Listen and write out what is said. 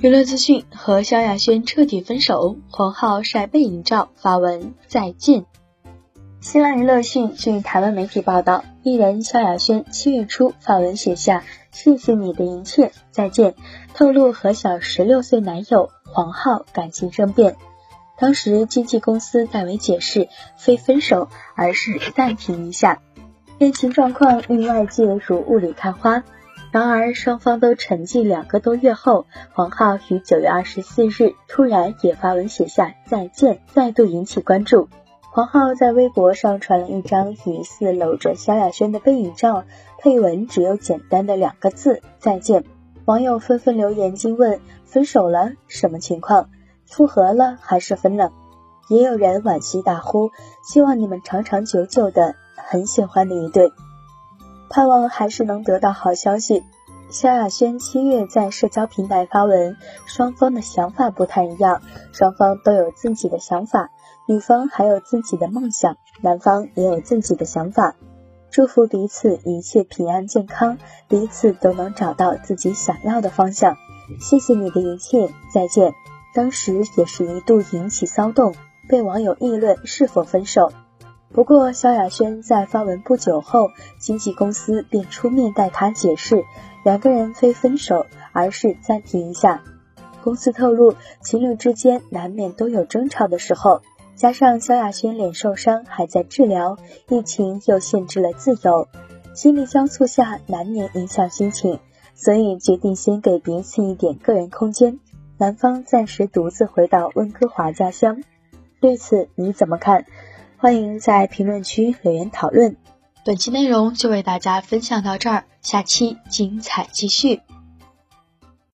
娱乐资讯：和萧亚轩彻底分手，黄浩晒背影照发文再见。新浪娱乐讯，据台湾媒体报道，艺人萧亚轩七月初发文写下“谢谢你的一切，再见”，透露和小十六岁男友黄浩感情生变。当时经纪公司代为解释，非分手，而是暂停一下。恋情状况令外界如雾里看花。然而，双方都沉寂两个多月后，黄浩于九月二十四日突然也发文写下再见，再度引起关注。黄浩在微博上传了一张疑似搂着萧亚轩的背影照，配文只有简单的两个字再见。网友纷纷留言惊问：分手了？什么情况？复合了还是分了？也有人惋惜大呼：希望你们长长久久的，很喜欢的一对。盼望还是能得到好消息。萧亚轩七月在社交平台发文，双方的想法不太一样，双方都有自己的想法，女方还有自己的梦想，男方也有自己的想法。祝福彼此一切平安健康，彼此都能找到自己想要的方向。谢谢你的一切，再见。当时也是一度引起骚动，被网友议论是否分手。不过，萧亚轩在发文不久后，经纪公司便出面代他解释，两个人非分手，而是暂停一下。公司透露，情侣之间难免都有争吵的时候，加上萧亚轩脸受伤还在治疗，疫情又限制了自由，心力交瘁下难免影响心情，所以决定先给彼此一点个人空间。男方暂时独自回到温哥华家乡，对此你怎么看？欢迎在评论区留言讨论。本期内容就为大家分享到这儿，下期精彩继续。